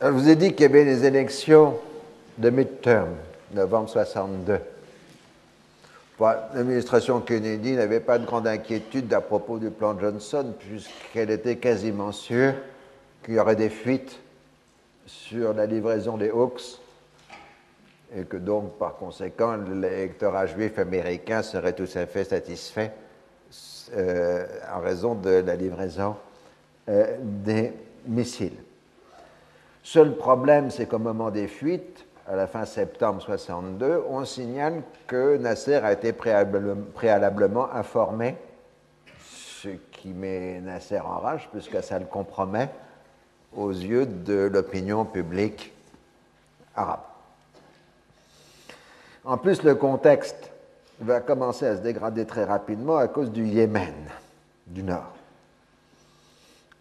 je vous ai dit qu'il y avait les élections de midterm, novembre 62. L'administration Kennedy n'avait pas de grande inquiétude à propos du plan Johnson, puisqu'elle était quasiment sûre qu'il y aurait des fuites sur la livraison des Hawks, et que donc, par conséquent, l'électorat juif américain serait tout à fait satisfait euh, en raison de la livraison euh, des missiles. Seul problème, c'est qu'au moment des fuites, à la fin septembre 62, on signale que Nasser a été préalablement informé, ce qui met Nasser en rage, puisque ça le compromet aux yeux de l'opinion publique arabe. En plus, le contexte va commencer à se dégrader très rapidement à cause du Yémen du Nord.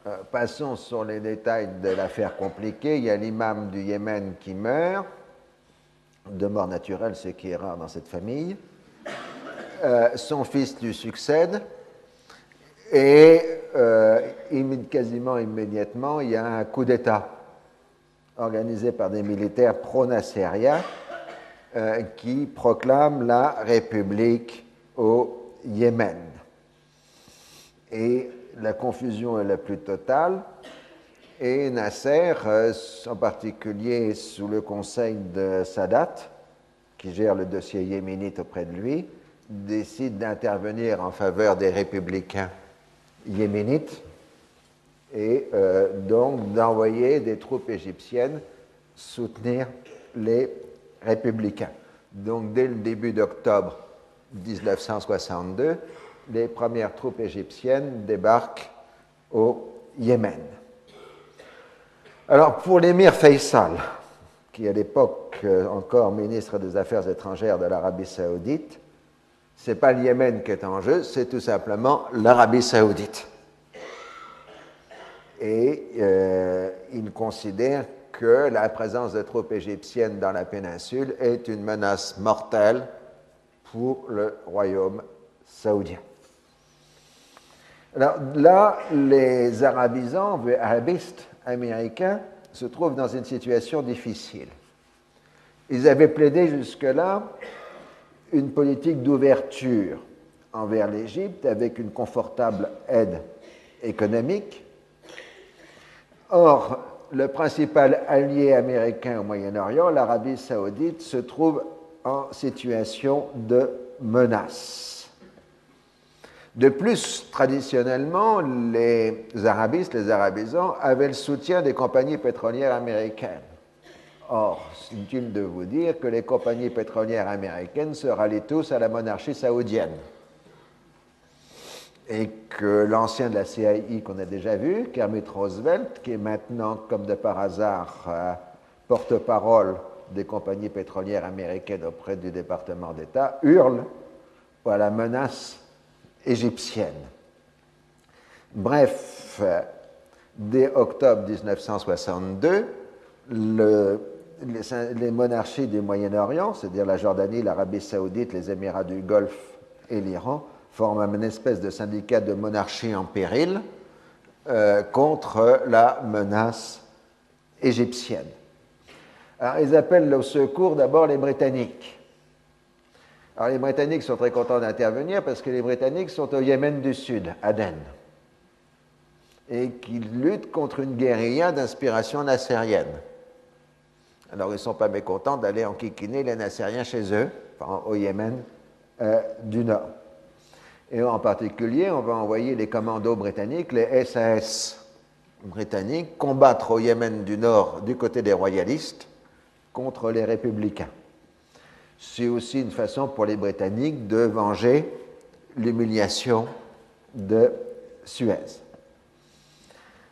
Euh, passons sur les détails de l'affaire compliquée. Il y a l'imam du Yémen qui meurt, de mort naturelle, ce qui est rare dans cette famille. Euh, son fils lui succède et euh, quasiment immédiatement, il y a un coup d'État organisé par des militaires pro-nassériens qui proclament la République au Yémen. Et la confusion est la plus totale. Et Nasser, euh, en particulier sous le conseil de Sadat, qui gère le dossier yéménite auprès de lui, décide d'intervenir en faveur des républicains yéménites et euh, donc d'envoyer des troupes égyptiennes soutenir les républicains. Donc dès le début d'octobre 1962, les premières troupes égyptiennes débarquent au Yémen. Alors, pour l'émir Faisal, qui à l'époque euh, encore ministre des Affaires étrangères de l'Arabie saoudite, ce n'est pas le Yémen qui est en jeu, c'est tout simplement l'Arabie saoudite. Et euh, il considère que la présence de troupes égyptiennes dans la péninsule est une menace mortelle pour le royaume saoudien. Là, les arabisants, les arabistes américains, se trouvent dans une situation difficile. Ils avaient plaidé jusque-là une politique d'ouverture envers l'Égypte avec une confortable aide économique. Or, le principal allié américain au Moyen-Orient, l'Arabie saoudite, se trouve en situation de menace. De plus, traditionnellement, les arabistes, les arabisans, avaient le soutien des compagnies pétrolières américaines. Or, c'est inutile de vous dire que les compagnies pétrolières américaines se rallient tous à la monarchie saoudienne. Et que l'ancien de la CIA qu'on a déjà vu, Kermit Roosevelt, qui est maintenant, comme de par hasard, euh, porte-parole des compagnies pétrolières américaines auprès du département d'État, hurle à la menace égyptienne. Bref, dès octobre 1962, les, monarchies du Moyen-Orient, c'est-à-dire la Jordanie, l'Arabie saoudite, les Émirats du Golfe et l'Iran, forment une espèce de syndicat de monarchie en péril euh, contre la menace égyptienne. Alors, ils appellent au secours d'abord les Britanniques. Alors les Britanniques sont très contents d'intervenir parce que les Britanniques sont au Yémen du Sud, Aden, et qu'ils luttent contre une guérilla d'inspiration nassérienne. Alors ils ne sont pas mécontents d'aller enquiquiner les nassériens chez eux, au Yémen euh, du Nord. Et en particulier, on va envoyer les commandos britanniques, les SAS britanniques, combattre au Yémen du Nord du côté des royalistes contre les républicains c'est aussi une façon pour les Britanniques de venger l'humiliation de Suez.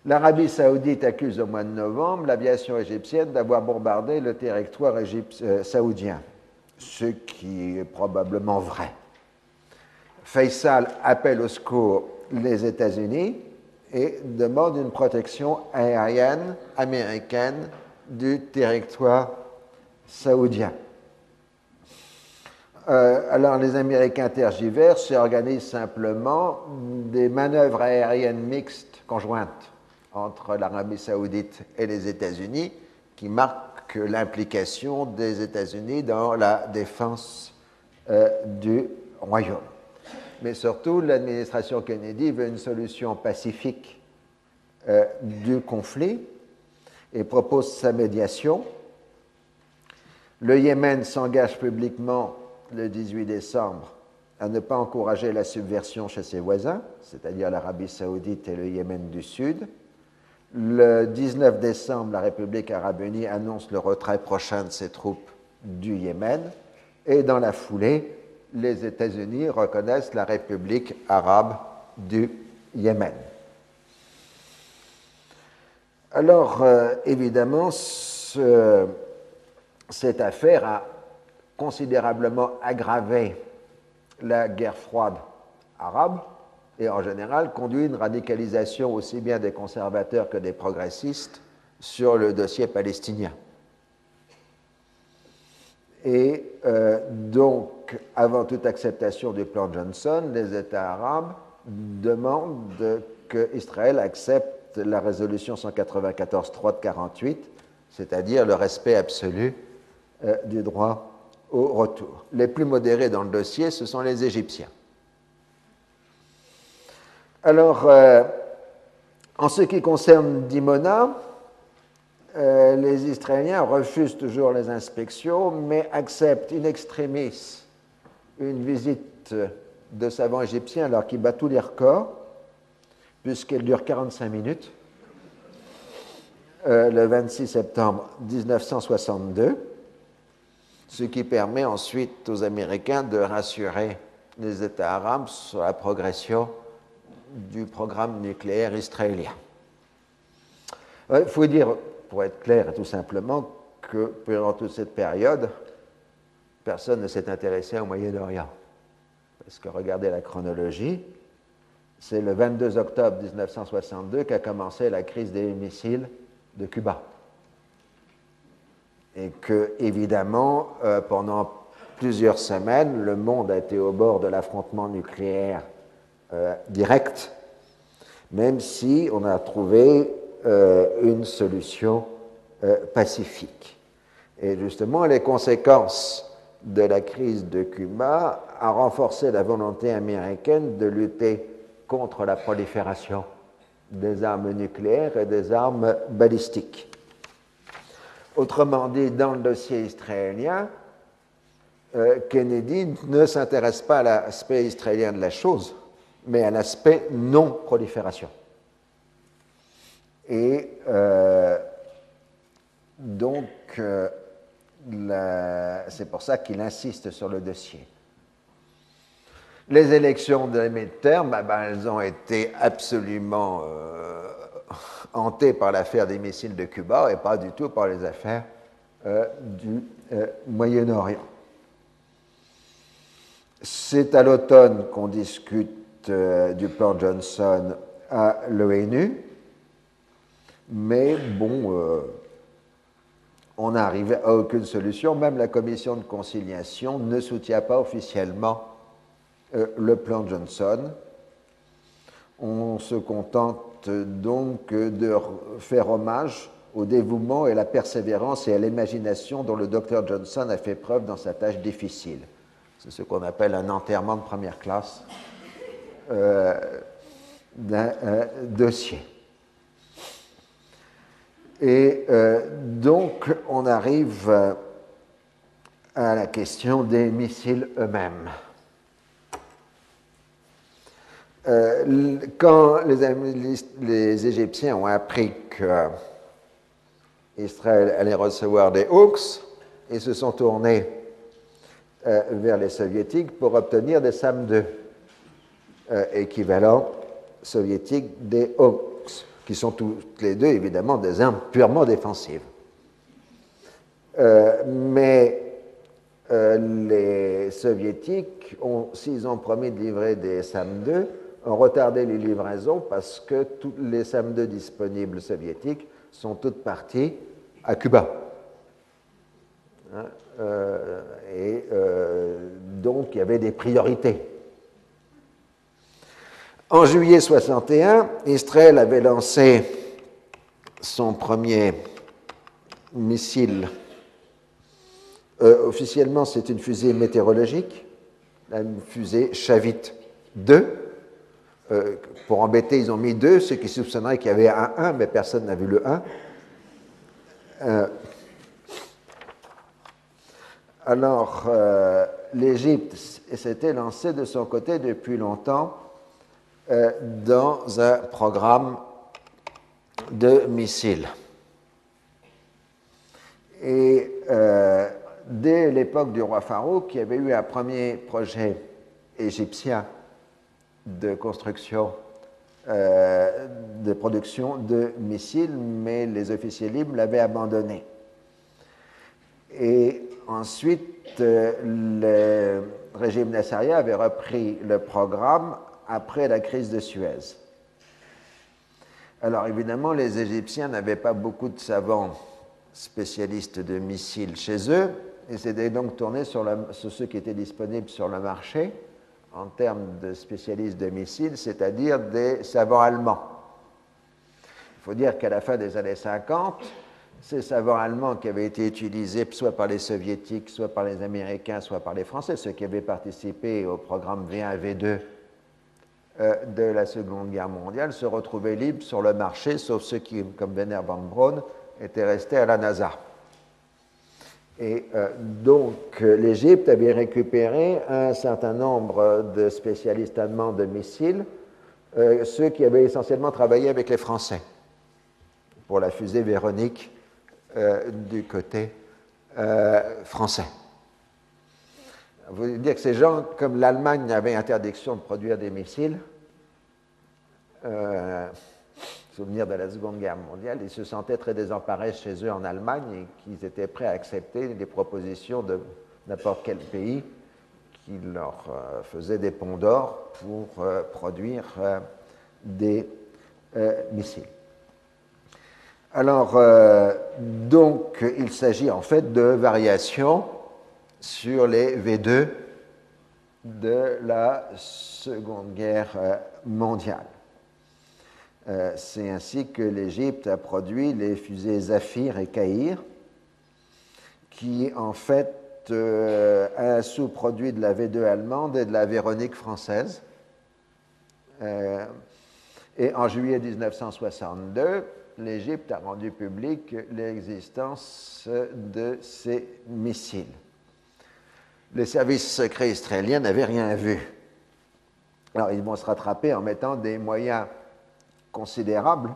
L'Arabie saoudite accuse au mois de novembre l'aviation égyptienne d'avoir bombardé le territoire euh, saoudien, ce qui est probablement vrai. Faisal appelle au secours les États-Unis et demande une protection aérienne américaine du territoire saoudien. Euh, alors les Américains tergiversent et organisent simplement des manœuvres aériennes mixtes conjointes entre l'Arabie saoudite et les États-Unis qui marque l'implication des États-Unis dans la défense euh, du royaume. Mais surtout, l'administration Kennedy veut une solution pacifique euh, du conflit et propose sa médiation. Le Yémen s'engage publiquement le 18 décembre à ne pas encourager la subversion chez ses voisins, c'est-à-dire l'Arabie saoudite et le Yémen du Sud. Le 19 décembre, la République arabe unie annonce le retrait prochain de ses troupes du Yémen. Et dans la foulée, les États-Unis reconnaissent la République arabe du Yémen. Alors, euh, évidemment, cette affaire a considérablement aggravé la guerre froide arabe et en général conduit une radicalisation aussi bien des conservateurs que des progressistes sur le dossier palestinien. Et euh, donc, avant toute acceptation du plan Johnson, les États arabes demandent que Israël accepte la résolution 194.3 de 48, c'est-à-dire le respect absolu euh, du droit Les plus modérés dans le dossier, ce sont les Égyptiens. Alors, euh, en ce qui concerne Dimona, euh, les Israéliens refusent toujours les inspections, mais acceptent in extremis une visite de savants égyptiens alors qu'ils battent tous les records, puisqu'elle dure 45 minutes, euh, le 26 septembre 1962 ce qui permet ensuite aux Américains de rassurer les États arabes sur la progression du programme nucléaire israélien. Il faut dire, pour être clair tout simplement, que pendant toute cette période, personne ne s'est intéressé au Moyen-Orient. Parce que regardez la chronologie, c'est le 22 octobre 1962 qu'a commencé la crise des missiles de Cuba et que, évidemment, euh, pendant plusieurs semaines, le monde a été au bord de l'affrontement nucléaire euh, direct, même si on a trouvé euh, une solution pacifique. Et justement, les conséquences de la crise de Cuba ont renforcé la volonté américaine de lutter contre la prolifération des armes nucléaires et des armes balistiques. Autrement dit, dans le dossier israélien, euh, Kennedy ne s'intéresse pas à l'aspect israélien de la chose, mais à l'aspect non-prolifération. Et euh, donc, euh, c'est pour ça qu'il insiste sur le dossier. Les élections de mi-terme, eh ben, elles ont été absolument hanté par l'affaire des missiles de Cuba et pas du tout par les affaires euh, du euh, Moyen-Orient. C'est à l'automne qu'on discute euh, du plan Johnson à l'ONU, mais bon, on n'arrive à aucune solution. Même la commission de conciliation ne soutient pas officiellement le plan Johnson. On se contente donc de faire hommage au dévouement et à la persévérance et à l'imagination dont le docteur Johnson a fait preuve dans sa tâche difficile. C'est ce qu'on appelle un enterrement de première classe euh, d'un euh, dossier. Et euh, donc, on arrive à la question des missiles eux-mêmes. Euh, quand les, Égyptiens ont appris qu'Israël allait recevoir des Hawks, ils se sont tournés euh, vers les Soviétiques pour obtenir des SAM-2, euh, équivalents soviétiques des Hawks, qui sont toutes les deux évidemment des armes purement défensives. mais les Soviétiques, s'ils ont promis de livrer des SAM-2, ont retardé les livraisons parce que tous les SAM-2 disponibles soviétiques sont toutes parties à Cuba. Hein, euh, et euh, donc il y avait des priorités. En juillet 61, Israël avait lancé son premier missile. Euh, officiellement, c'est une fusée météorologique, une fusée Chavit 2. Euh, pour embêter, ils ont mis 2, ce qui soupçonnerait qu'il y avait un 1, mais personne n'a vu le 1. Euh, alors, l'Égypte s'était lancée de son côté depuis longtemps dans un programme de missiles. Et euh, dès l'époque du roi il y avait eu un premier projet égyptien de construction, euh, de production de missiles, mais les officiers libres l'avaient abandonné. Et ensuite, euh, le régime nassarien avait repris le programme après la crise de Suez. Alors évidemment, les Égyptiens n'avaient pas beaucoup de savants spécialistes de missiles chez eux, et s'étaient donc tournés sur, ceux qui étaient disponibles sur le marché en termes de spécialistes de missiles, c'est-à-dire des savants allemands. Il faut dire qu'à la fin des années 50, ces savants allemands qui avaient été utilisés soit par les soviétiques, soit par les américains, soit par les français, ceux qui avaient participé au programme V1 V2 euh, de la Seconde Guerre mondiale, se retrouvaient libres sur le marché, sauf ceux qui, comme Werner von Braun, était resté à la NASA. Et euh, donc l'Égypte avait récupéré un certain nombre de spécialistes allemands de missiles, euh, ceux qui avaient essentiellement travaillé avec les Français pour la fusée Véronique euh, du côté français. Vous dire que ces gens, comme l'Allemagne avait interdiction de produire des missiles, souvenir de la Seconde Guerre mondiale, ils se sentaient très désemparés chez eux en Allemagne et qu'ils étaient prêts à accepter les propositions de n'importe quel pays qui leur euh, faisait des ponts d'or pour euh, produire euh, des missiles. Alors, donc, il s'agit en fait de variations sur les V2 de la Seconde Guerre mondiale. Euh, c'est ainsi que l'Égypte a produit les fusées Zafir et Caïr, qui en fait euh, un sous-produit de la V2 allemande et de la Véronique française. Euh, et en juillet 1962, l'Égypte a rendu public l'existence de ces missiles. Les services secrets israéliens n'avaient rien vu. Alors ils vont se rattraper en mettant des moyens considérable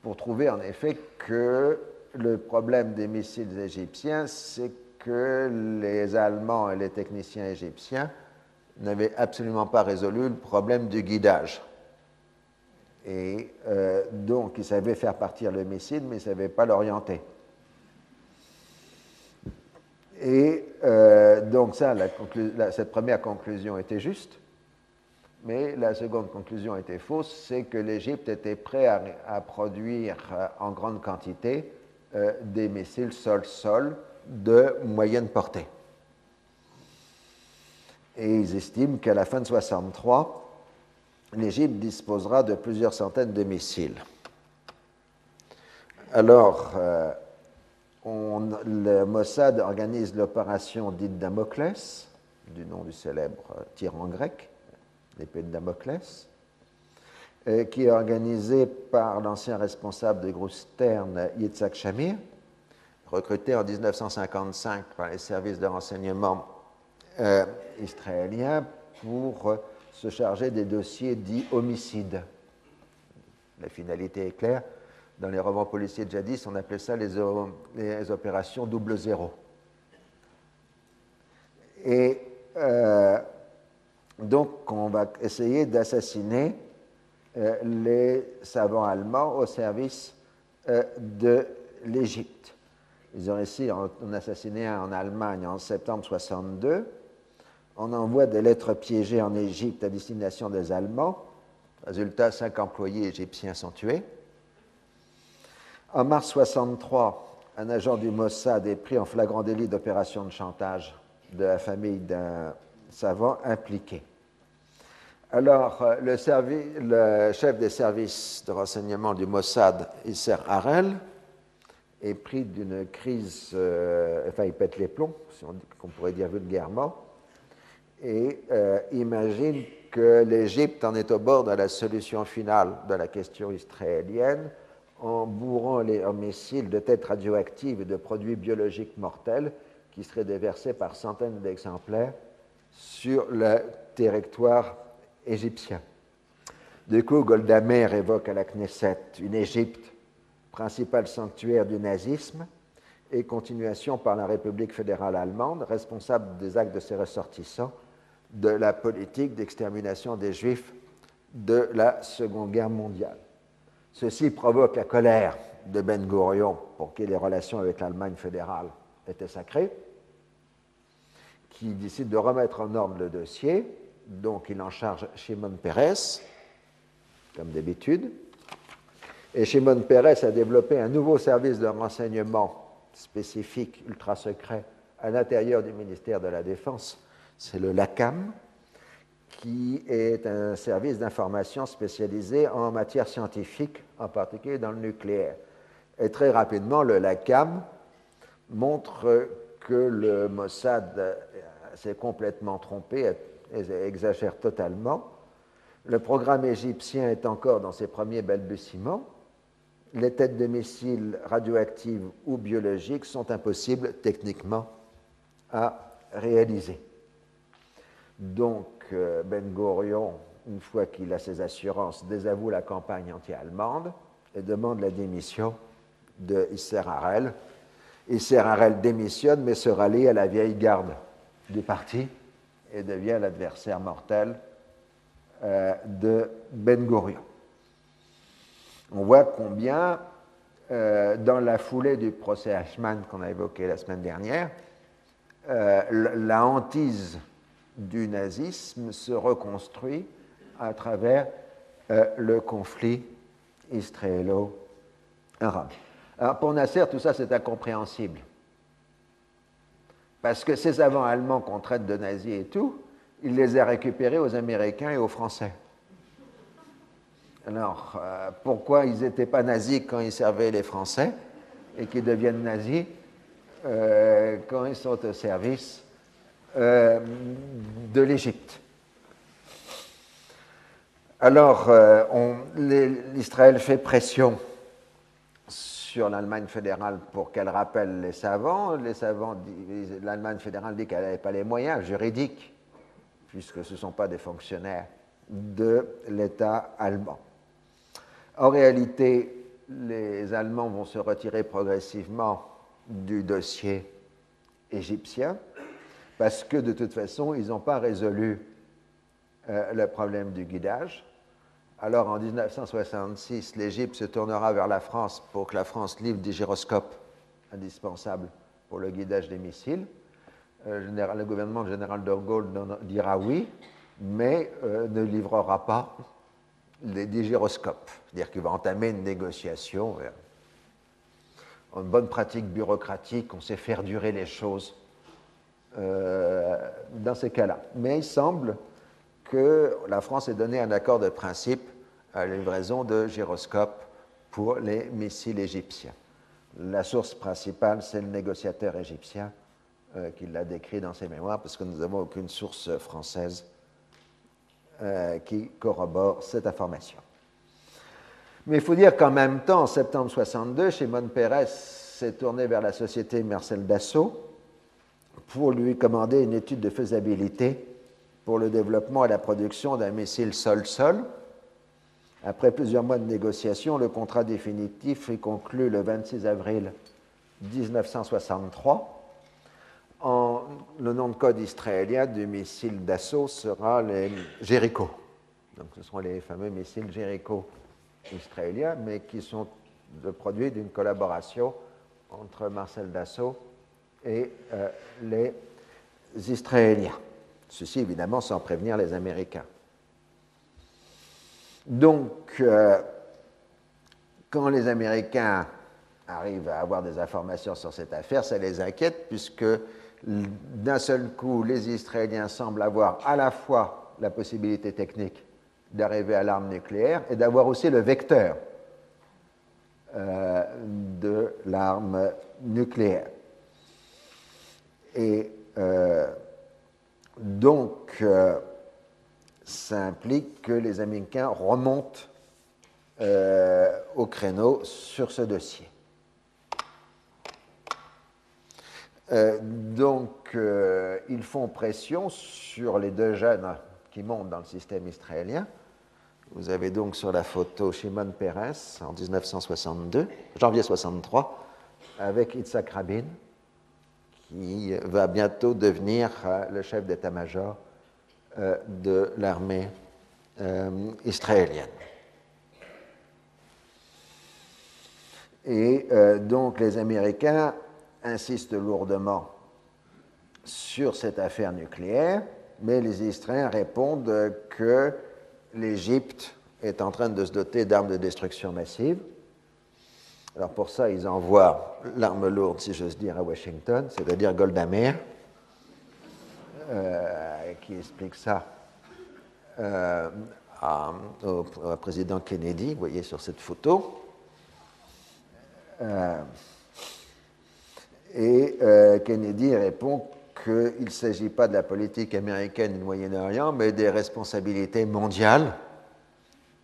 pour trouver en effet que le problème des missiles égyptiens, c'est que les Allemands et les techniciens égyptiens n'avaient absolument pas résolu le problème du guidage. Et euh, donc, ils savaient faire partir le missile, mais ils ne savaient pas l'orienter. Et euh, donc ça, cette première conclusion était juste. Mais la seconde conclusion était fausse, c'est que l'Égypte était prêt à, produire euh, en grande quantité euh, des missiles sol-sol de moyenne portée. Et ils estiment qu'à la fin de 63, l'Égypte disposera de plusieurs centaines de missiles. Alors, euh, le Mossad organise l'opération dite Damoclès, du nom du célèbre tyran grec, l'épée de Damoclès, euh, qui est organisée par l'ancien responsable des grosses ternes, Yitzhak Shamir, recruté en 1955 par les services de renseignement euh, israéliens pour euh, se charger des dossiers dits homicides. La finalité est claire. Dans les romans policiers de jadis, on appelait ça les, opérations double zéro. Et donc, on va essayer d'assassiner euh, les savants allemands au service euh, de l'Égypte. Ils ont réussi à en assassiner un en Allemagne en septembre 62. On envoie des lettres piégées en Égypte à destination des Allemands. Résultat, cinq employés égyptiens sont tués. En mars 63, un agent du Mossad est pris en flagrant délit d'opération de chantage de la famille d'un savants impliqués. Alors, euh, le, chef des services de renseignement du Mossad, Isser Harel, est pris d'une crise, euh, enfin il pète les plombs, si on, qu'on pourrait dire vulgairement, et euh, imagine que l'Égypte en est au bord de la solution finale de la question israélienne en bourrant les missiles de têtes radioactives et de produits biologiques mortels qui seraient déversés par centaines d'exemplaires sur le territoire égyptien. Du coup, Golda Meir évoque à la Knesset une Égypte, principal sanctuaire du nazisme, et continuation par la République fédérale allemande, responsable des actes de ses ressortissants, de la politique d'extermination des Juifs de la Seconde Guerre mondiale. Ceci provoque la colère de Ben Gurion pour qui les relations avec l'Allemagne fédérale étaient sacrées, qui décide de remettre en ordre le dossier, donc il en charge Shimon Peres, comme d'habitude. Et Shimon Peres a développé un nouveau service de renseignement spécifique, ultra secret, à l'intérieur du ministère de la Défense. C'est le LACAM, qui est un service d'information spécialisé en matière scientifique, en particulier dans le nucléaire. Et très rapidement, le LACAM montre que le Mossad s'est complètement trompé, exagère totalement. Le programme égyptien est encore dans ses premiers balbutiements. Les têtes de missiles radioactives ou biologiques sont impossibles techniquement à réaliser. Donc, euh, Ben Gurion, une fois qu'il a ses assurances, désavoue la campagne anti-allemande et demande la démission de Isser Harel. Isser Harel démissionne mais se rallie à la vieille garde du parti et devient l'adversaire mortel euh, de Ben Gurion. On voit combien, euh, dans la foulée du procès Ashman qu'on a évoqué la semaine dernière, la hantise du nazisme se reconstruit à travers euh, le conflit israélo-arabe. Alors pour Nasser, tout ça c'est incompréhensible. Parce que ces savants allemands qu'on traite de nazis et tout, il les a récupérés aux Américains et aux Français. Alors, euh, pourquoi ils n'étaient pas nazis quand ils servaient les Français et qu'ils deviennent nazis euh, quand ils sont au service euh, de l'Égypte? Alors, l'Israël fait pression sur l'Allemagne fédérale pour qu'elle rappelle les savants. Les l'Allemagne fédérale dit qu'elle n'avait pas les moyens juridiques, puisque ce ne sont pas des fonctionnaires de l'État allemand. En réalité, les Allemands vont se retirer progressivement du dossier égyptien parce que de toute façon, ils n'ont pas résolu euh, le problème du guidage. Alors en 1966, l'Égypte se tournera vers la France pour que la France livre des gyroscopes indispensables pour le guidage des missiles. Euh, le gouvernement général de Gaulle dira oui, mais euh, ne livrera pas les, gyroscopes. C'est-à-dire qu'il va entamer une négociation. En bonne pratique bureaucratique, on sait faire durer les choses euh, dans ces cas-là. Mais il semble que la France ait donné un accord de principe à la livraison de gyroscopes pour les missiles égyptiens. La source principale, c'est le négociateur égyptien euh, qui l'a décrit dans ses mémoires, parce que nous n'avons aucune source française euh, qui corrobore cette information. Mais il faut dire qu'en même temps, en septembre 62, Shimon Peres s'est tourné vers la société Marcel Dassault, pour lui commander une étude de faisabilité pour le développement et la production d'un missile sol-sol. Après plusieurs mois de négociations, le contrat définitif est conclu le 26 avril 1963. En, le nom de code israélien du missile d'assaut sera les Jericho. Donc ce sont les fameux missiles Jericho israéliens, mais qui sont le produit d'une collaboration entre Marcel Dassault et euh, les Israéliens. Ceci évidemment sans prévenir les Américains. Donc, euh, quand les Américains arrivent à avoir des informations sur cette affaire, ça les inquiète puisque d'un seul coup, les Israéliens semblent avoir à la fois la possibilité technique d'arriver à l'arme nucléaire et d'avoir aussi le vecteur de l'arme nucléaire. Et donc, ça implique que les Américains remontent au créneau sur ce dossier. Euh, donc, euh, ils font pression sur les deux jeunes qui montent dans le système israélien. Vous avez donc sur la photo Shimon Peres en 1962, janvier 63, avec Yitzhak Rabin, qui va bientôt devenir euh, le chef d'état-major de l'armée israélienne. Et donc les Américains insiste lourdement sur cette affaire nucléaire, mais les Israéliens répondent que l'Égypte est en train de se doter d'armes de destruction massive. Alors pour ça, ils envoient l'arme lourde, si j'ose dire, à Washington, c'est-à-dire Golda Meir, euh, qui explique ça euh, au, président Kennedy, vous voyez sur cette photo. Euh, et Kennedy répond qu'il ne s'agit pas de la politique américaine du Moyen-Orient, mais des responsabilités mondiales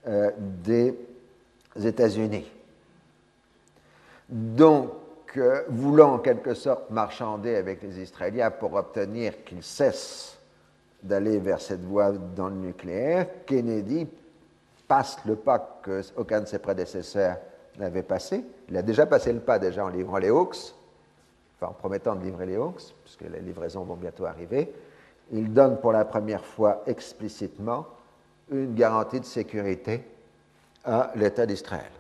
des États-Unis. Donc, euh, voulant en quelque sorte marchander avec les Israéliens pour obtenir qu'ils cessent d'aller vers cette voie dans le nucléaire, Kennedy passe le pas qu'aucun de ses prédécesseurs n'avait passé. Il a déjà passé le pas déjà en livrant les Hawks, en promettant de livrer les Hawks, puisque les livraisons vont bientôt arriver, il donne pour la première fois explicitement une garantie de sécurité à l'État d'Israël.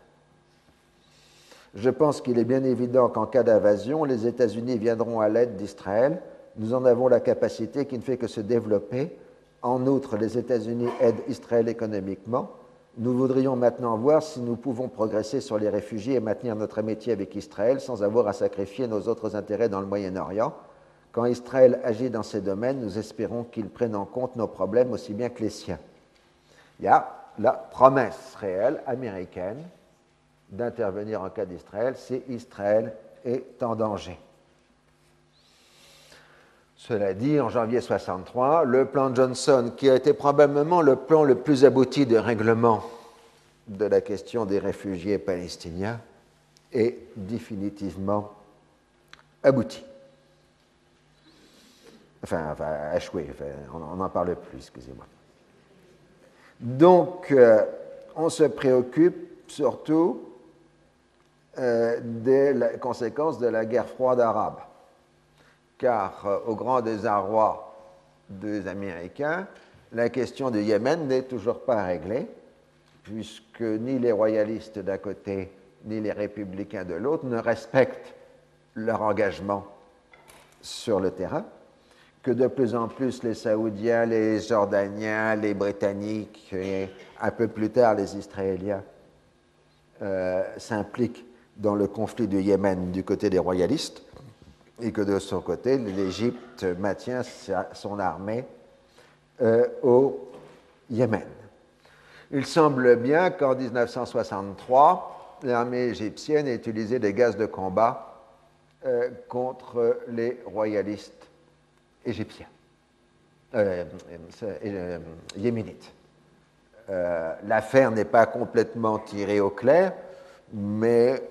Je pense qu'il est bien évident qu'en cas d'invasion, les États-Unis viendront à l'aide d'Israël. Nous en avons la capacité qui ne fait que se développer. En outre, les États-Unis aident Israël économiquement. Nous voudrions maintenant voir si nous pouvons progresser sur les réfugiés et maintenir notre amitié avec Israël sans avoir à sacrifier nos autres intérêts dans le Moyen-Orient. Quand Israël agit dans ces domaines, nous espérons qu'il prenne en compte nos problèmes aussi bien que les siens. Il y a la promesse réelle américaine d'intervenir en cas d'Israël si Israël est en danger. Cela dit, en janvier 63, le plan Johnson, qui a été probablement le plan le plus abouti de règlement de la question des réfugiés palestiniens, est définitivement abouti. Enfin, échoué, on n'en parle plus, excusez-moi. Donc, euh, on se préoccupe surtout euh, des conséquences de la guerre froide arabe. Car euh, au grand désarroi des Américains, la question du Yémen n'est toujours pas réglée, puisque ni les royalistes d'un côté, ni les républicains de l'autre ne respectent leur engagement sur le terrain, que de plus en plus les Saoudiens, les Jordaniens, les Britanniques et un peu plus tard les Israéliens euh, s'impliquent dans le conflit du Yémen du côté des royalistes et que de son côté, l'Égypte maintient son armée euh, au Yémen. Il semble bien qu'en 1963, l'armée égyptienne ait utilisé des gaz de combat euh, contre les royalistes égyptiens, euh, yéménites. L'affaire n'est pas complètement tirée au clair, mais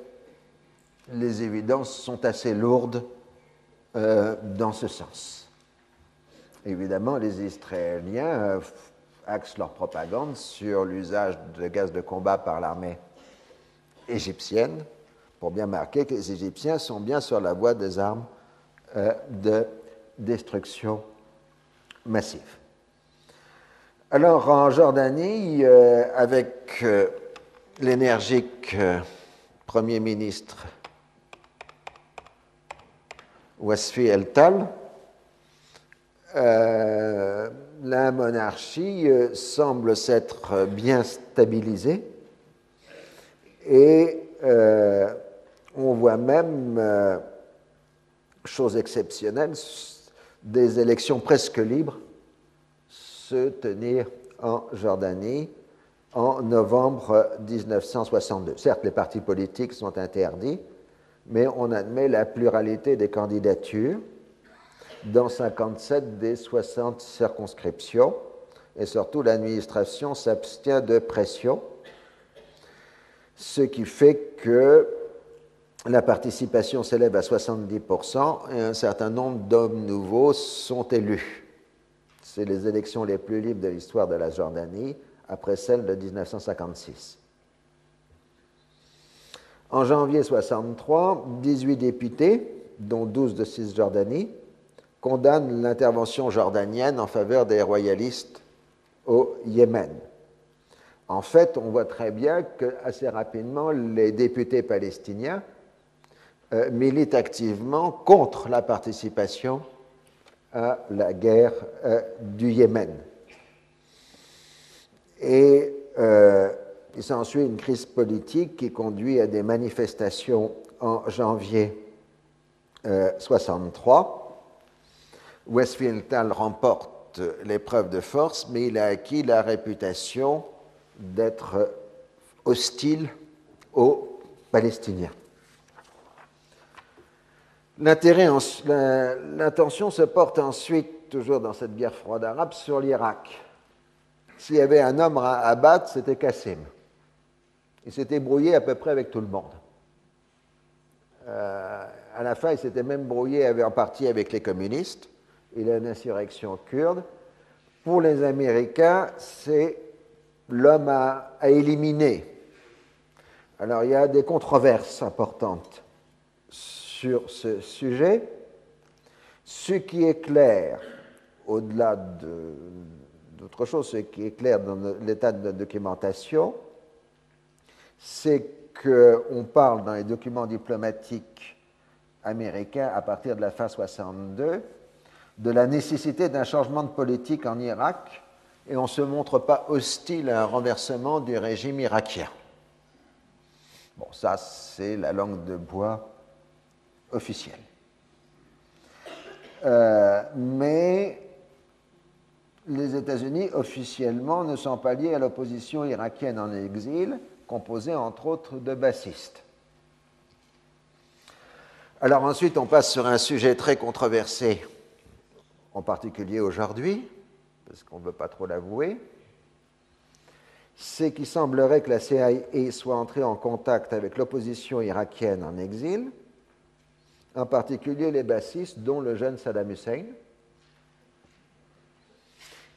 les évidences sont assez lourdes euh, dans ce sens. Évidemment, les Israéliens euh, axent leur propagande sur l'usage de gaz de combat par l'armée égyptienne pour bien marquer que les Égyptiens sont bien sur la voie des armes euh, de destruction massive. Alors en Jordanie, avec l'énergique Premier ministre Wasfi el-Tal, euh, la monarchie euh, semble s'être bien stabilisée et euh, on voit même, chose exceptionnelle, des élections presque libres se tenir en Jordanie en novembre 1962. Certes, les partis politiques sont interdits, mais on admet la pluralité des candidatures dans 57 des 60 circonscriptions, et surtout l'administration s'abstient de pression, ce qui fait que la participation s'élève à 70% et un certain nombre d'hommes nouveaux sont élus. C'est les élections les plus libres de l'histoire de la Jordanie, après celle de 1956. En janvier 63, 18 députés, dont 12 de Cisjordanie, condamnent l'intervention jordanienne en faveur des royalistes au Yémen. En fait, on voit très bien que assez rapidement, les députés palestiniens euh, militent activement contre la participation à la guerre euh, du Yémen. Et euh, il s'ensuit une crise politique qui conduit à des manifestations en janvier 63. Westfield remporte l'épreuve de force, mais il a acquis la réputation d'être hostile aux Palestiniens. L'intention se porte ensuite, toujours dans cette guerre froide arabe, sur l'Irak. S'il y avait un homme à abattre, c'était Qassim. Il s'était brouillé à peu près avec tout le monde. Euh, à la fin, il s'était même brouillé en partie avec les communistes et une insurrection kurde. Pour les Américains, c'est l'homme à éliminer. Alors, il y a des controverses importantes sur ce sujet. Ce qui est clair, au-delà d'autre chose, ce qui est clair dans l'état de documentation, c'est qu'on parle dans les documents diplomatiques américains à partir de la fin 62 de la nécessité d'un changement de politique en Irak et on ne se montre pas hostile à un renversement du régime irakien. Bon, ça, c'est la langue de bois officielle. Euh, mais les États-Unis, officiellement, ne sont pas liés à l'opposition irakienne en exil, composée entre autres de bassistes. Alors ensuite, on passe sur un sujet très controversé, en particulier aujourd'hui, parce qu'on ne veut pas trop l'avouer, c'est qu'il semblerait que la CIA soit entrée en contact avec l'opposition irakienne en exil, en particulier les bassistes, dont le jeune Saddam Hussein,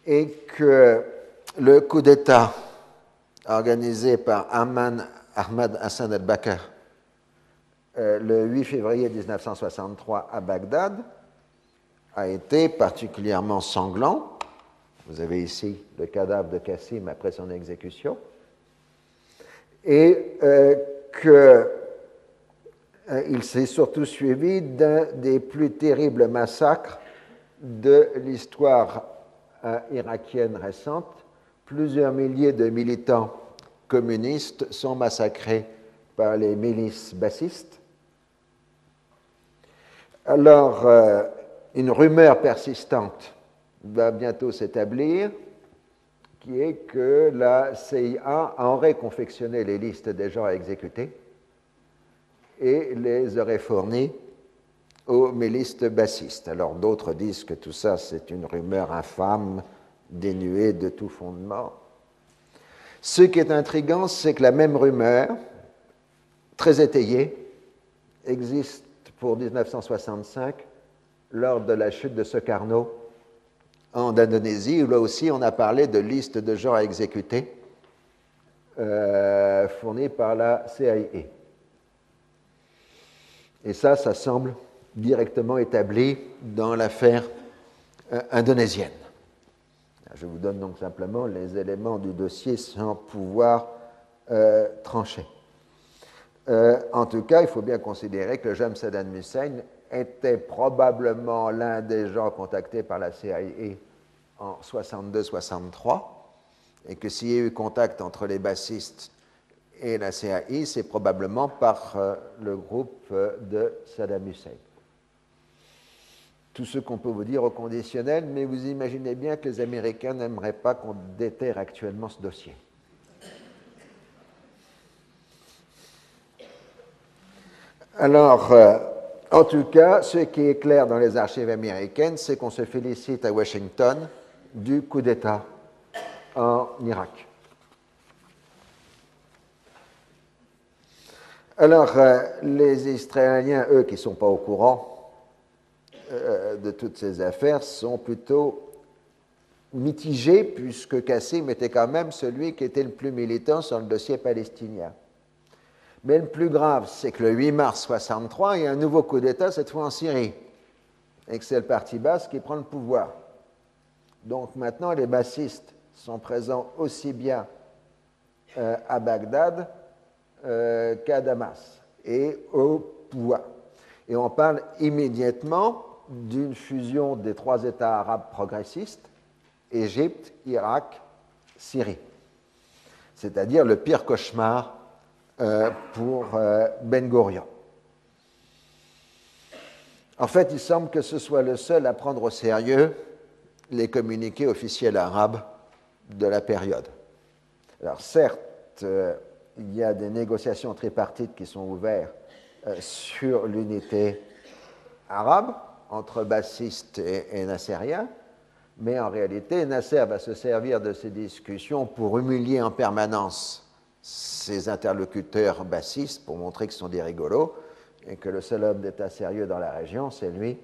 et que le coup d'État organisé par Ahmad Hassan al-Bakr euh, le 8 février 1963 à Bagdad a été particulièrement sanglant vous avez ici le cadavre de Cassim après son exécution. Et euh, qu'il euh, s'est surtout suivi d'un des plus terribles massacres de l'histoire euh, irakienne récente. Plusieurs milliers de militants communistes sont massacrés par les milices bassistes. Alors, une rumeur persistante va bientôt s'établir, qui est que la CIA aurait confectionné les listes des gens à exécuter et les aurait fournis aux milices bassistes. Alors d'autres disent que tout ça c'est une rumeur infâme, dénuée de tout fondement. Ce qui est intrigant, c'est que la même rumeur, très étayée, existe pour 1965 lors de la chute de Sukarno en Indonésie, où là aussi on a parlé de listes de gens à exécuter euh, fournies par la CIA. Et ça, ça semble directement établi dans l'affaire euh, indonésienne. Je vous donne donc simplement les éléments du dossier sans pouvoir euh, trancher. en tout cas, il faut bien considérer que James Saddam Hussein était probablement l'un des gens contactés par la CIA en 62-63, et que s'il y a eu contact entre les bassistes et la CIA, c'est probablement par euh, le groupe euh, de Saddam Hussein tout ce qu'on peut vous dire au conditionnel, mais vous imaginez bien que les Américains n'aimeraient pas qu'on déterre actuellement ce dossier. Alors, euh, en tout cas, ce qui est clair dans les archives américaines, c'est qu'on se félicite à Washington du coup d'État en Irak. Alors, euh, les Israéliens, eux, qui ne sont pas au courant, euh, de toutes ces affaires, sont plutôt mitigés, puisque Kassim était quand même celui qui était le plus militant sur le dossier palestinien. Mais le plus grave, c'est que le 8 mars 63, il y a un nouveau coup d'État, cette fois en Syrie, et que c'est le parti basse qui prend le pouvoir. Donc maintenant, les bassistes sont présents aussi bien euh, à Bagdad euh, qu'à Damas et au pouvoir. Et on parle immédiatement d'une fusion des trois États arabes progressistes, Égypte, Irak, Syrie. C'est-à-dire le pire cauchemar euh, pour euh, Ben Gurion. En fait, il semble que ce soit le seul à prendre au sérieux les communiqués officiels arabes de la période. Alors certes, euh, il y a des négociations tripartites qui sont ouvertes sur l'unité arabe entre bassistes et, et mais en réalité, Nasser va se servir de ces discussions pour humilier en permanence ses interlocuteurs bassistes pour montrer qu'ils sont des rigolos et que le seul homme d'État sérieux dans la région, c'est lui,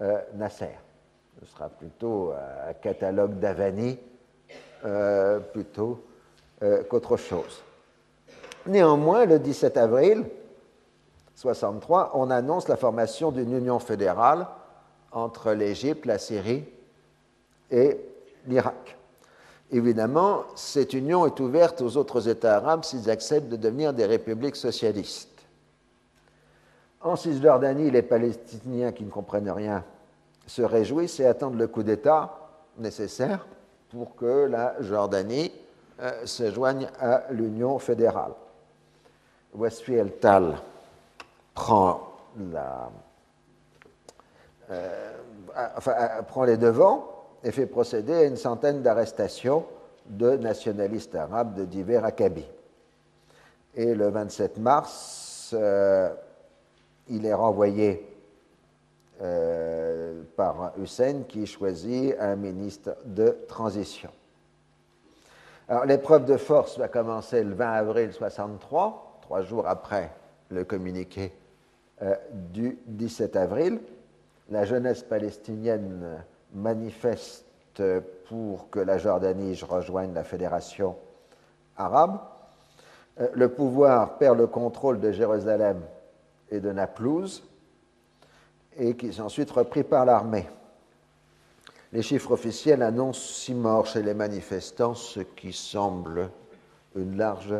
euh, Nasser. Ce sera plutôt un catalogue d'Avani euh, plutôt euh, qu'autre chose. Néanmoins, le 17 avril 63, on annonce la formation d'une union fédérale entre l'Égypte, la Syrie et l'Irak. Évidemment, cette union est ouverte aux autres États arabes s'ils acceptent de devenir des républiques socialistes. En Cisjordanie, les Palestiniens qui ne comprennent rien se réjouissent et attendent le coup d'État nécessaire pour que la Jordanie euh, se joigne à l'Union fédérale. Westfield Tal prend, la, euh, prend les devants et fait procéder à une centaine d'arrestations de nationalistes arabes de divers acabits. Et le 27 mars, euh, il est renvoyé euh, par Hussein qui choisit un ministre de transition. Alors l'épreuve de force va commencer le 20 avril 63, trois jours après le communiqué euh, du 17 avril. La jeunesse palestinienne manifeste pour que la Jordanie rejoigne la fédération arabe. Euh, le pouvoir perd le contrôle de Jérusalem et de Naplouse et qui est ensuite repris par l'armée. Les chiffres officiels annoncent six morts chez les manifestants, ce qui semble une large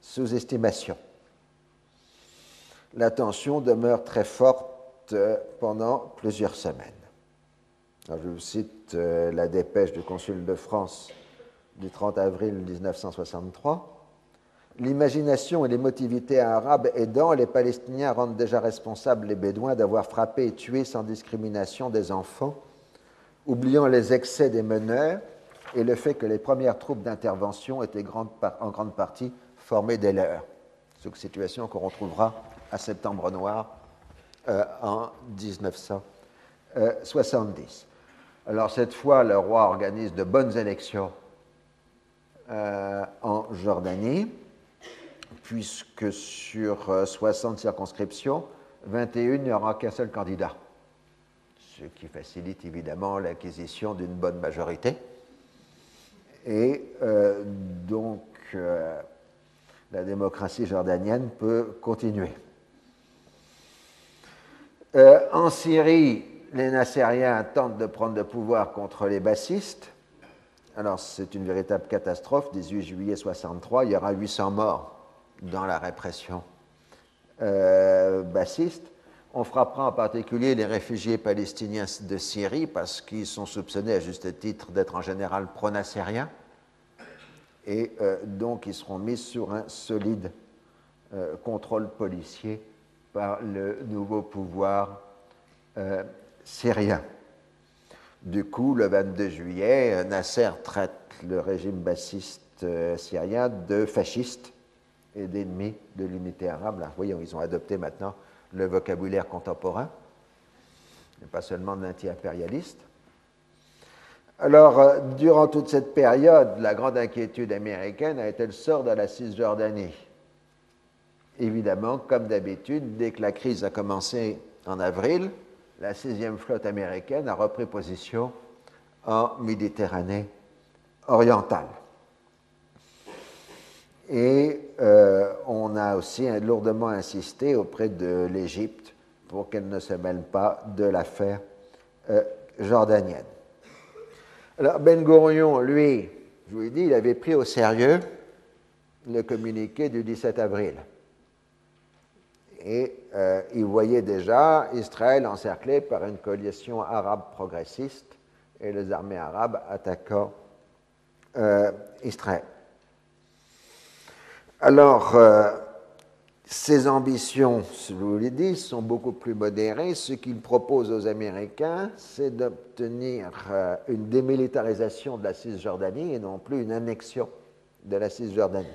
sous-estimation. La tension demeure très forte pendant plusieurs semaines je vous cite euh, la dépêche du consul de France du 30 avril 1963. L'imagination et l'émotivité arabes aidant, les Palestiniens rendent déjà responsables les Bédouins d'avoir frappé et tué sans discrimination des enfants, oubliant les excès des meneurs et le fait que les premières troupes d'intervention étaient en grande partie formées des leurs. C'est une situation qu'on retrouvera à Septembre Noir euh, en 1970. Alors cette fois, le roi organise de bonnes élections euh, en Jordanie, puisque sur 60 euh, circonscriptions, 21, il n'y aura qu'un seul candidat, ce qui facilite évidemment l'acquisition d'une bonne majorité. Et euh, donc, la démocratie jordanienne peut continuer. En Syrie, les Nassériens tentent de prendre le pouvoir contre les bassistes. Alors, c'est une véritable catastrophe. 18 juillet 63, il y aura 800 morts dans la répression euh, bassiste. On frappera en particulier les réfugiés palestiniens de Syrie parce qu'ils sont soupçonnés à juste titre d'être en général pro-nassériens. Et euh, donc, ils seront mis sur un solide euh, contrôle policier par le nouveau pouvoir syrien. Du coup, le 22 juillet, Nasser traite le régime bassiste euh, syrien de fasciste et d'ennemi de l'unité arabe. Voyons, ils ont adopté maintenant le vocabulaire contemporain, et pas seulement de l'anti-impérialiste. Alors, euh, durant toute cette période, la grande inquiétude américaine a été le sort de la Cisjordanie. Évidemment, comme d'habitude, dès que la crise a commencé en avril, la sixième flotte américaine a repris position en Méditerranée orientale. Et euh, on a aussi lourdement insisté auprès de l'Égypte pour qu'elle ne se mêle pas de l'affaire euh, jordanienne. Alors Ben Gurion, lui, je vous l'ai dit, il avait pris au sérieux le communiqué du 17 avril. Et euh, il voyait déjà Israël encerclé par une coalition arabe progressiste et les armées arabes attaquant Israël. Alors, euh, ces ambitions, je vous l'ai dit, sont beaucoup plus modérées. Ce qu'il propose aux Américains, c'est d'obtenir euh, une démilitarisation de la Cisjordanie et non plus une annexion de la Cisjordanie.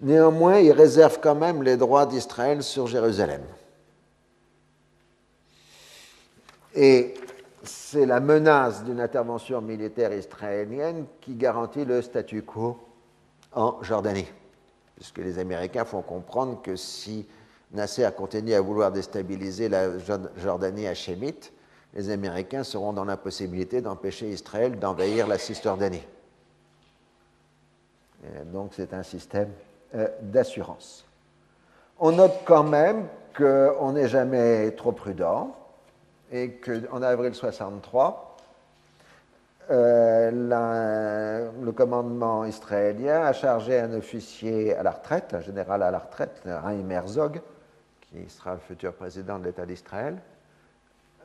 Néanmoins, il réserve quand même les droits d'Israël sur Jérusalem. Et c'est la menace d'une intervention militaire israélienne qui garantit le statu quo en Jordanie puisque les Américains font comprendre que si Nasser continue à vouloir déstabiliser la Jordanie hachémite, les Américains seront dans l'impossibilité d'empêcher Israël d'envahir la Cisjordanie. donc c'est un système d'assurance. On note quand même qu'on n'est jamais trop prudent et qu'en avril 63, euh, le commandement israélien a chargé un officier à la retraite, un général à la retraite, Raïm Herzog, qui sera le futur président de l'État d'Israël,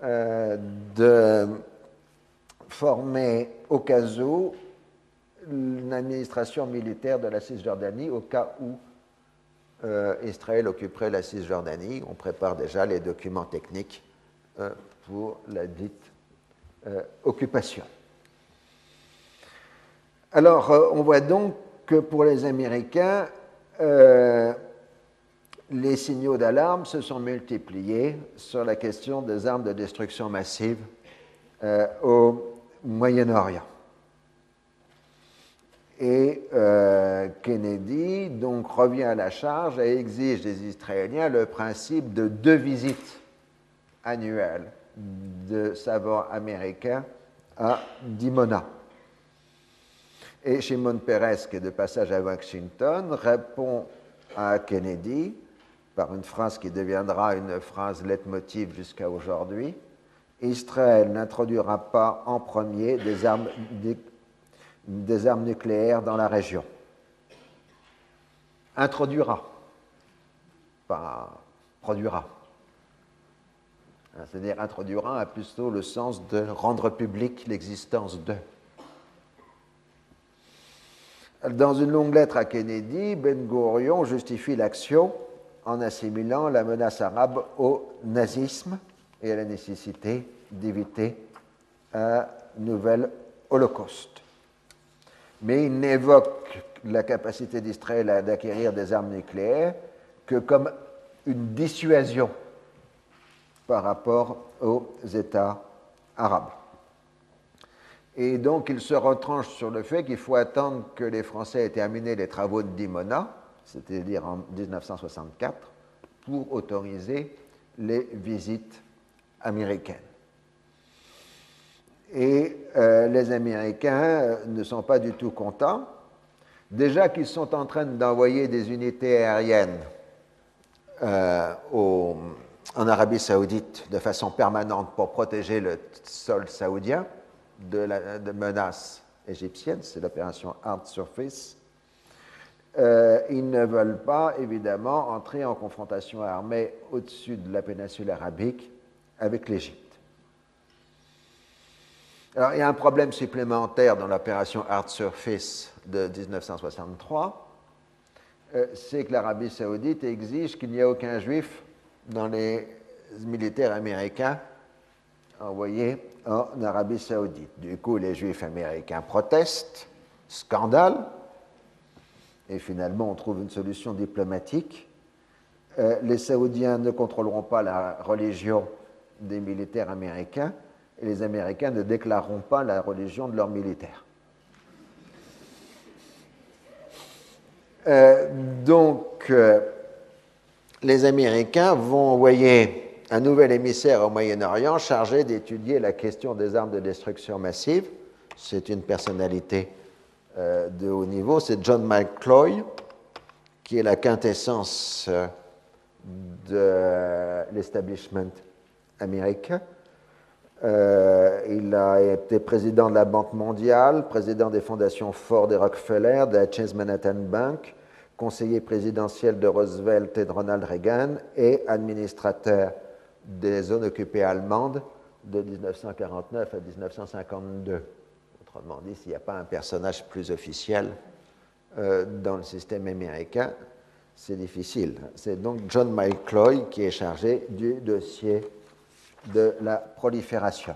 euh, de former au cas où une administration militaire de la Cisjordanie au cas où euh, Israël occuperait la Cisjordanie. On prépare déjà les documents techniques pour la dite occupation. Alors, euh, on voit donc que pour les Américains, euh, les signaux d'alarme se sont multipliés sur la question des armes de destruction massive euh, au Moyen-Orient. Et Kennedy donc revient à la charge et exige des Israéliens le principe de deux visites annuelles de savants américains à Dimona. Et Shimon Peres, qui est de passage à Washington, répond à Kennedy par une phrase qui deviendra une phrase leitmotiv jusqu'à aujourd'hui. Israël n'introduira pas en premier des armes, armes nucléaires dans la région. Introduira, pas produira. C'est-à-dire introduira a plutôt le sens de rendre public l'existence de. Dans une longue lettre à Kennedy, Ben Gurion justifie l'action en assimilant la menace arabe au nazisme et à la nécessité d'éviter un nouvel holocauste. Mais il n'évoque la capacité d'Israël d'acquérir des armes nucléaires que comme une dissuasion par rapport aux États arabes. Et donc, il se retranche sur le fait qu'il faut attendre que les Français aient terminé les travaux de Dimona, c'est-à-dire en 1964, pour autoriser les visites américaines. Et euh, les Américains euh, ne sont pas du tout contents. Déjà qu'ils sont en train d'envoyer des unités aériennes euh, en Arabie saoudite de façon permanente pour protéger le sol saoudien, de la de menace égyptienne, c'est l'opération Hard Surface. Ils ne veulent pas, évidemment, entrer en confrontation armée au-dessus de la péninsule arabique avec l'Égypte. Alors, il y a un problème supplémentaire dans l'opération Hard Surface de 1963, euh, c'est que l'Arabie saoudite exige qu'il n'y ait aucun juif dans les militaires américains envoyés en Arabie saoudite. Du coup, les juifs américains protestent, scandale, et finalement on trouve une solution diplomatique les Saoudiens ne contrôleront pas la religion des militaires américains et les Américains ne déclareront pas la religion de leurs militaires. donc, les Américains vont envoyer un nouvel émissaire au Moyen-Orient chargé d'étudier la question des armes de destruction massive. C'est une personnalité euh, de haut niveau, c'est John McCloy, qui est la quintessence euh, de l'establishment américain. Euh, il a été président de la Banque mondiale, président des fondations Ford et Rockefeller, de la Chase Manhattan Bank, conseiller présidentiel de Roosevelt et de Ronald Reagan et administrateur des zones occupées allemandes de 1949 à 1952. Autrement dit, s'il n'y a pas un personnage plus officiel euh, dans le système américain, c'est difficile. C'est donc John McCloy qui est chargé du dossier de la prolifération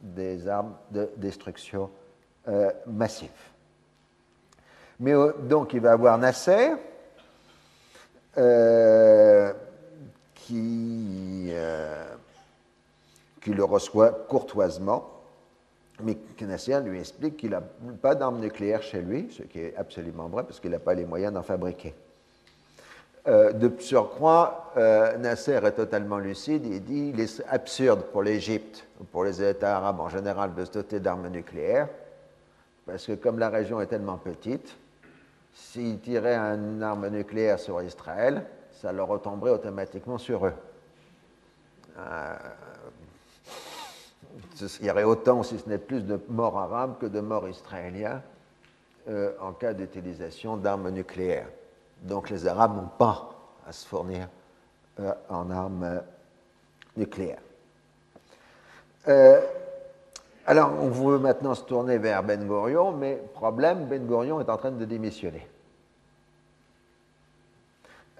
des armes de destruction euh, massive. Mais euh, donc il va avoir Nasser, euh, qui, qui, le reçoit courtoisement, mais Nasser lui explique qu'il n'a pas d'armes nucléaires chez lui, ce qui est absolument vrai parce qu'il n'a pas les moyens d'en fabriquer. De surcroît, Nasser est totalement lucide. Il dit il est absurde pour l'Égypte, ou pour les États arabes en général, de se doter d'armes nucléaires, parce que comme la région est tellement petite, s'ils tiraient une arme nucléaire sur Israël, ça leur retomberait automatiquement sur eux. Euh, il y aurait autant, si ce n'est plus, de morts arabes que de morts israéliens euh, en cas d'utilisation d'armes nucléaires. Donc les Arabes n'ont pas à se fournir euh, en armes nucléaires. Alors, on veut maintenant se tourner vers Ben Gurion, mais problème, Ben Gurion est en train de démissionner.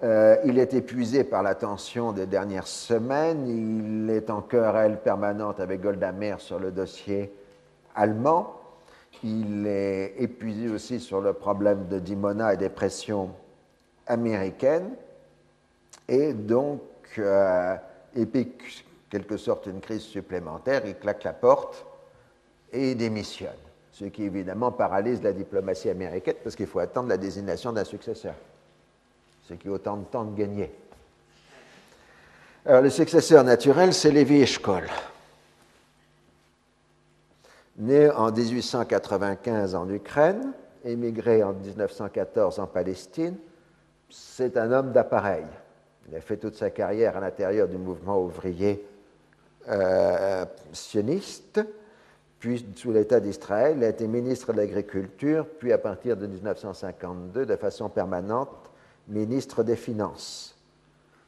Euh, il est épuisé par la tension des dernières semaines. Il est en querelle permanente avec Golda Meir sur le dossier allemand. Il est épuisé aussi sur le problème de Dimona et des pressions américaines. Et donc, euh, épique quelque sorte une crise supplémentaire, il claque la porte et démissionne. Ce qui évidemment paralyse la diplomatie américaine parce qu'il faut attendre la désignation d'un successeur. Ce qui est autant de temps de gagner. Alors, le successeur naturel, c'est Lévi Eshkol. Né en 1895 en Ukraine, émigré en 1914 en Palestine, c'est un homme d'appareil. Il a fait toute sa carrière à l'intérieur du mouvement ouvrier euh, sioniste puis sous l'État d'Israël, il a été ministre de l'Agriculture, puis à partir de 1952, de façon permanente, ministre des Finances.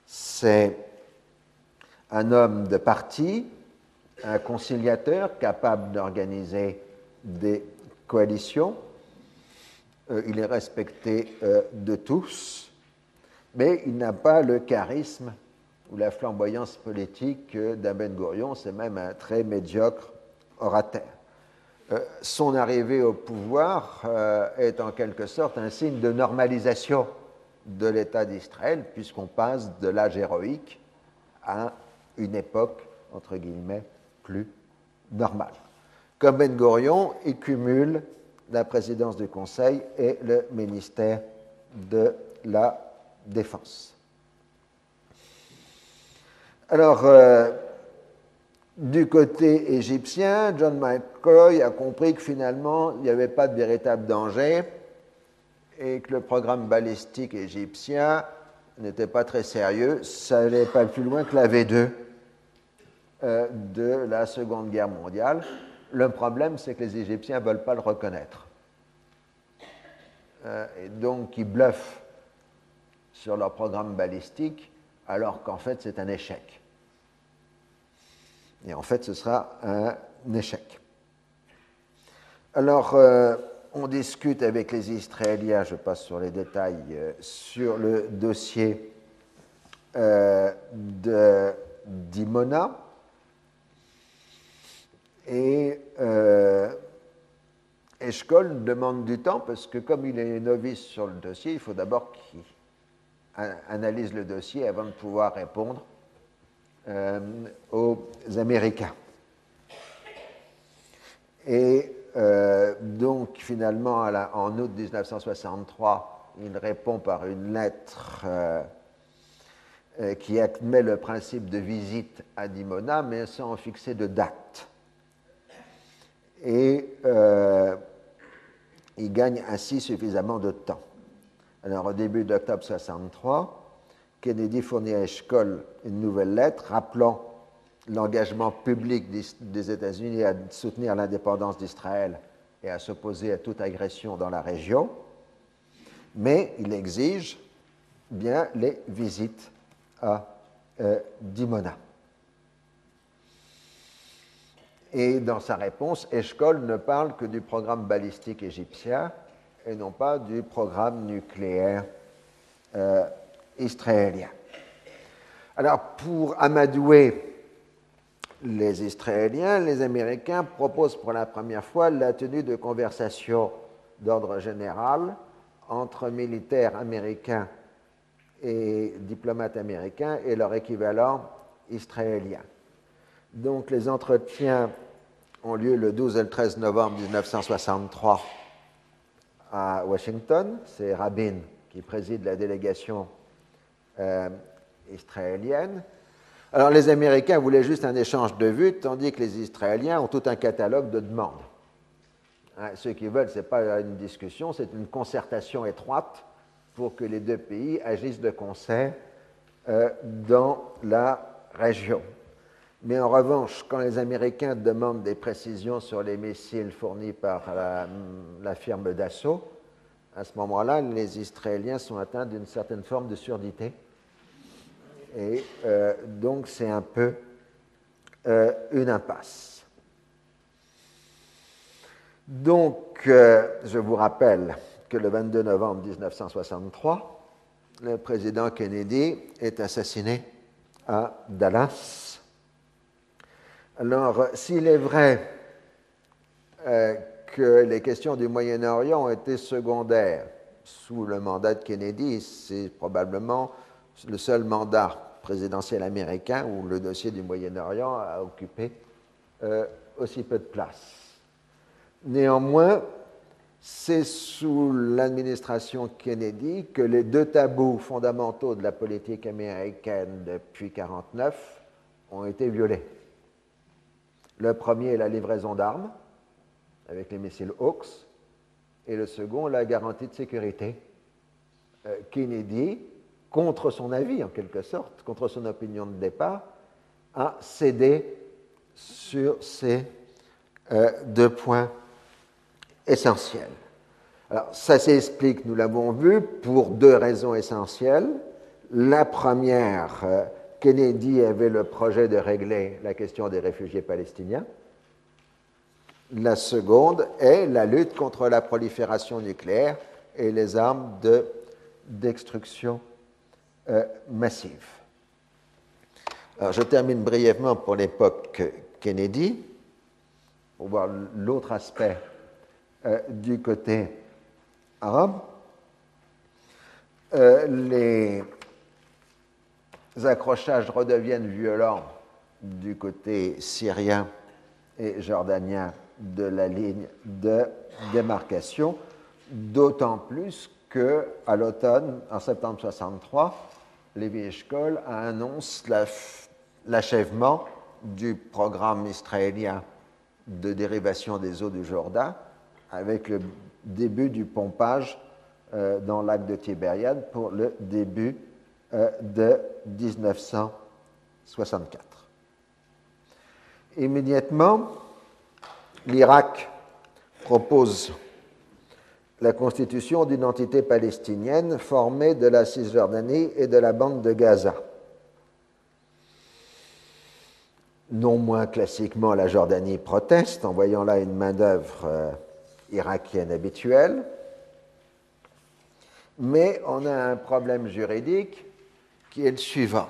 C'est un homme de parti, un conciliateur capable d'organiser des coalitions. Euh, il est respecté euh, de tous, mais il n'a pas le charisme ou la flamboyance politique d'un Ben. C'est même un très médiocre orateur. Euh, son arrivée au pouvoir euh, est en quelque sorte un signe de normalisation de l'État d'Israël, puisqu'on passe de l'âge héroïque à une époque, entre guillemets, plus normale. Comme Ben Gurion, il cumule la présidence du Conseil et le ministère de la Défense. Alors, euh, du côté égyptien, John McCoy a compris que finalement, il n'y avait pas de véritable danger et que le programme balistique égyptien n'était pas très sérieux. Ça n'allait pas plus loin que la V2 euh, de la Seconde Guerre mondiale. Le problème, c'est que les Égyptiens ne veulent pas le reconnaître. Euh, et donc, ils bluffent sur leur programme balistique alors qu'en fait, c'est un échec. Et en fait, ce sera un échec. Alors, euh, on discute avec les Israéliens, je passe sur les détails, euh, sur le dossier euh, de d'Imona. Et Eshkol demande du temps parce que comme il est novice sur le dossier, il faut d'abord qu'il analyse le dossier avant de pouvoir répondre euh, aux Américains. Et euh, donc, finalement, en août 1963, il répond par une lettre euh, qui admet le principe de visite à Dimona, mais sans fixer de date. Et il gagne ainsi suffisamment de temps. Alors, au début d'octobre 63, Kennedy fournit à Eshkol une nouvelle lettre rappelant l'engagement public des États-Unis à soutenir l'indépendance d'Israël et à s'opposer à toute agression dans la région, mais il exige bien les visites à euh, Dimona. Et dans sa réponse, Eshkol ne parle que du programme balistique égyptien et non pas du programme nucléaire euh, israélien. Alors, pour amadouer les Israéliens, les Américains proposent pour la première fois la tenue de conversations d'ordre général entre militaires américains et diplomates américains et leur équivalent israélien. Donc les entretiens ont lieu le 12 et le 13 novembre 1963 à Washington. C'est Rabin qui préside la délégation euh, israélienne. Alors les Américains voulaient juste un échange de vues, tandis que les Israéliens ont tout un catalogue de demandes. Hein, ceux qui veulent, ce n'est pas une discussion, c'est une concertation étroite pour que les deux pays agissent de concert euh, dans la région. Mais en revanche, quand les Américains demandent des précisions sur les missiles fournis par la, firme Dassault, à ce moment-là, les Israéliens sont atteints d'une certaine forme de surdité. Et euh, donc, c'est un peu euh, une impasse. Donc, euh, je vous rappelle que le 22 novembre 1963, le président Kennedy est assassiné à Dallas alors, s'il est vrai euh, que les questions du Moyen-Orient ont été secondaires sous le mandat de Kennedy, c'est probablement le seul mandat présidentiel américain où le dossier du Moyen-Orient a occupé euh, aussi peu de place. Néanmoins, c'est sous l'administration Kennedy que les deux tabous fondamentaux de la politique américaine depuis 1949 ont été violés. Le premier est la livraison d'armes avec les missiles Hawks, et le second, la garantie de sécurité. Euh, Kennedy, contre son avis en quelque sorte, contre son opinion de départ, a cédé sur ces euh, deux points essentiels. Alors, ça s'explique, nous l'avons vu, pour deux raisons essentielles. La première, euh, Kennedy avait le projet de régler la question des réfugiés palestiniens. La seconde est la lutte contre la prolifération nucléaire et les armes de destruction euh, massive. Je termine brièvement pour l'époque Kennedy, pour voir l'autre aspect euh, du côté arabe. Euh, les accrochages redeviennent violents du côté syrien et jordanien de la ligne de démarcation, d'autant plus que à l'automne, en septembre 63, Lévi Eshkol annonce l'achèvement du programme israélien de dérivation des eaux du Jourdain avec le début du pompage euh, dans le lac de Tibériade pour le début de 1964. Immédiatement, l'Irak propose la constitution d'une entité palestinienne formée de la Cisjordanie et de la bande de Gaza. Non moins classiquement, la Jordanie proteste en voyant là une main-d'œuvre euh, irakienne habituelle. Mais on a un problème juridique qui est le suivant.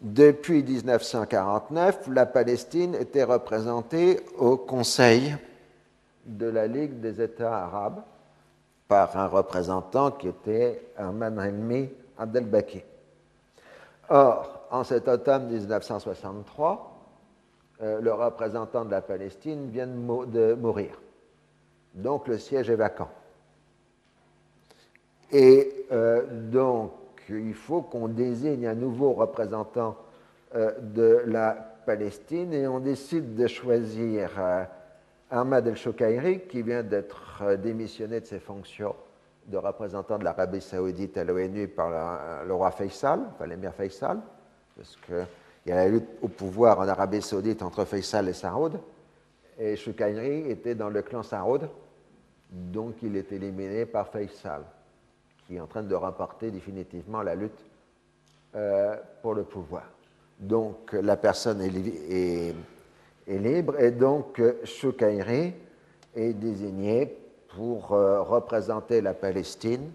Depuis 1949, la Palestine était représentée au Conseil de la Ligue des États arabes par un représentant qui était Ahmad Helmi Abdelbaki. Or, en cet automne 1963, euh, le représentant de la Palestine vient de, mourir. Donc le siège est vacant. Et euh, donc, il faut qu'on désigne un nouveau représentant euh, de la Palestine et on décide de choisir Ahmad el-Shoukairi, qui vient d'être démissionné de ses fonctions de représentant de l'Arabie saoudite à l'ONU par le roi Faisal, enfin l'émir Faisal, parce qu'il y a la lutte au pouvoir en Arabie saoudite entre Faisal et Saoud, et Shoukairi était dans le clan Saoud, donc il est éliminé par Faisal, qui est en train de remporter définitivement la lutte euh, pour le pouvoir. Donc la personne est, libre, et donc Shoukairi est désigné pour euh, représenter la Palestine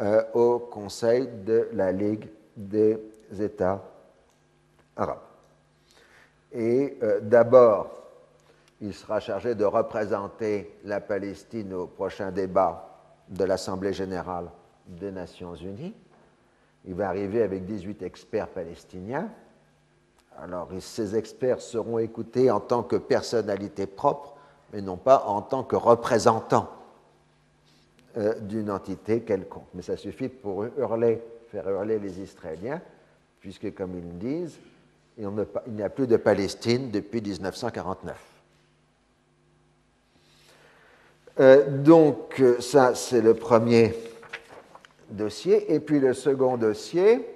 euh, au Conseil de la Ligue des États arabes. Et euh, d'abord, il sera chargé de représenter la Palestine au prochain débat de l'Assemblée générale des Nations unies. Il va arriver avec 18 experts palestiniens. Alors, ces experts seront écoutés en tant que personnalité propre mais non pas en tant que représentant euh, d'une entité quelconque. Mais ça suffit pour hurler, faire hurler les Israéliens, puisque, comme ils disent, il n'y a plus de Palestine depuis 1949. Euh, donc, ça, c'est le premier dossier. Et puis, le second dossier,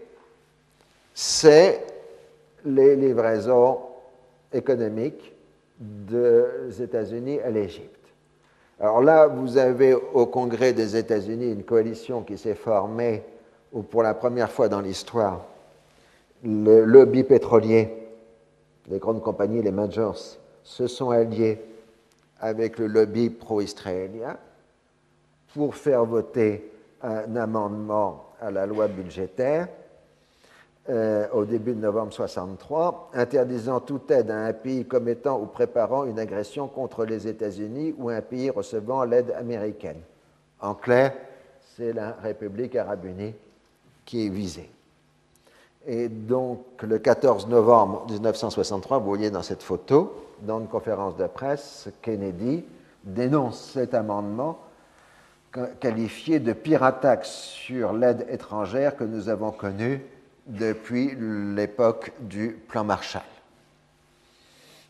c'est les livraisons économiques des États-Unis à l'Égypte. Alors là, vous avez au Congrès des États-Unis une coalition qui s'est formée où pour la première fois dans l'histoire, le lobby pétrolier, les grandes compagnies, les majors, se sont alliés avec le lobby pro-israélien pour faire voter un amendement à la loi budgétaire euh, au début de novembre 63, interdisant toute aide à un pays commettant ou préparant une agression contre les États-Unis ou un pays recevant l'aide américaine. En clair, c'est la République arabe unie qui est visée. Et donc, le 14 novembre 1963, vous voyez dans cette photo, dans une conférence de presse, Kennedy dénonce cet amendement qualifié de pire attaque sur l'aide étrangère que nous avons connue depuis l'époque du plan Marshall.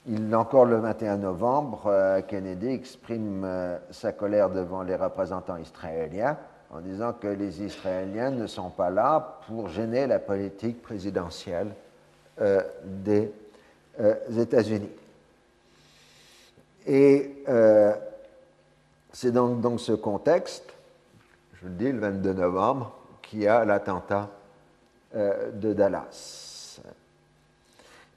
Il, encore le 21 novembre, euh, Kennedy exprime euh, sa colère devant les représentants israéliens en disant que les Israéliens ne sont pas là pour gêner la politique présidentielle euh, des États-Unis. C'est donc dans ce contexte, je le dis, le 22 novembre, qu'il y a l'attentat euh, de Dallas.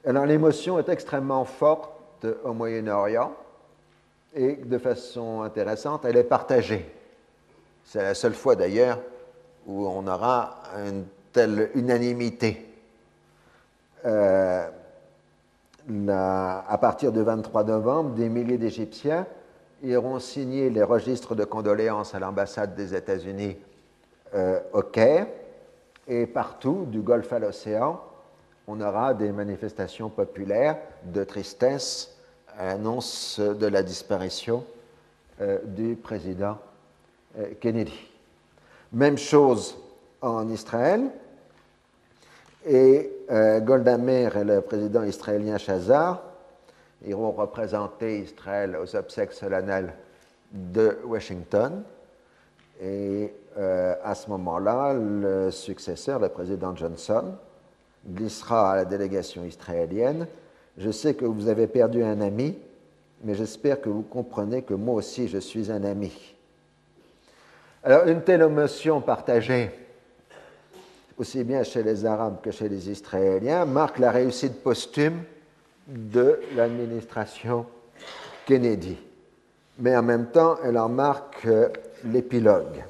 Alors l'émotion est extrêmement forte au Moyen-Orient et de façon intéressante, elle est partagée. C'est la seule fois d'ailleurs où on aura une telle unanimité. Euh, à partir du 23 novembre, des milliers d'Égyptiens iront signer les registres de condoléances à l'ambassade des États-Unis euh, au Caire et partout, du Golfe à l'océan, on aura des manifestations populaires de tristesse à l'annonce de la disparition euh, du président euh, Kennedy. Même chose en Israël. Et Golda Meir et le président israélien Shazar iront représenter Israël aux obsèques solennelles de Washington. Et euh, à ce moment-là, le successeur, le président Johnson, glissera à la délégation israélienne Je sais que vous avez perdu un ami, mais j'espère que vous comprenez que moi aussi je suis un ami. Alors, une telle émotion partagée, aussi bien chez les Arabes que chez les Israéliens, marque la réussite posthume de l'administration Kennedy. Mais en même temps, elle en marque euh, l'épilogue.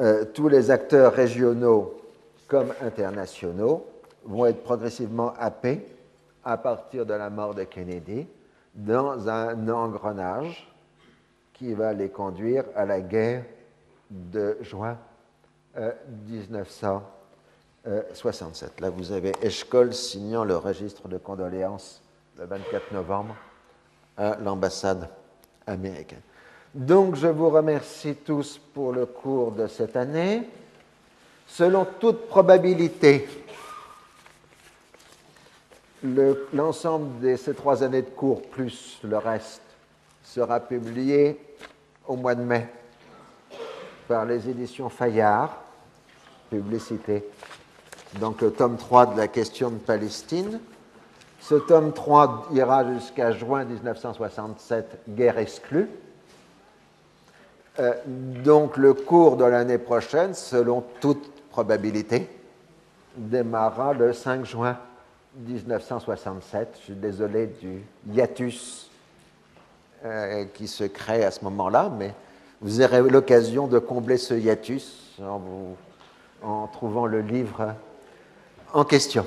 Euh, tous les acteurs régionaux comme internationaux vont être progressivement happés à partir de la mort de Kennedy dans un engrenage qui va les conduire à la guerre de juin 1967. Euh, Là, vous avez Eshkol signant le registre de condoléances le 24 novembre à l'ambassade américaine. Donc, je vous remercie tous pour le cours de cette année. Selon toute probabilité, l'ensemble de ces trois années de cours plus le reste sera publié au mois de mai par les éditions Fayard, publicité. Donc le tome 3 de la question de Palestine. Ce tome 3 ira jusqu'à juin 1967, guerre exclue. Donc le cours de l'année prochaine, selon toute probabilité, démarrera le 5 juin 1967. Je suis désolé du hiatus euh, qui se crée à ce moment-là, mais vous aurez l'occasion de combler ce hiatus en, en trouvant le livre en question.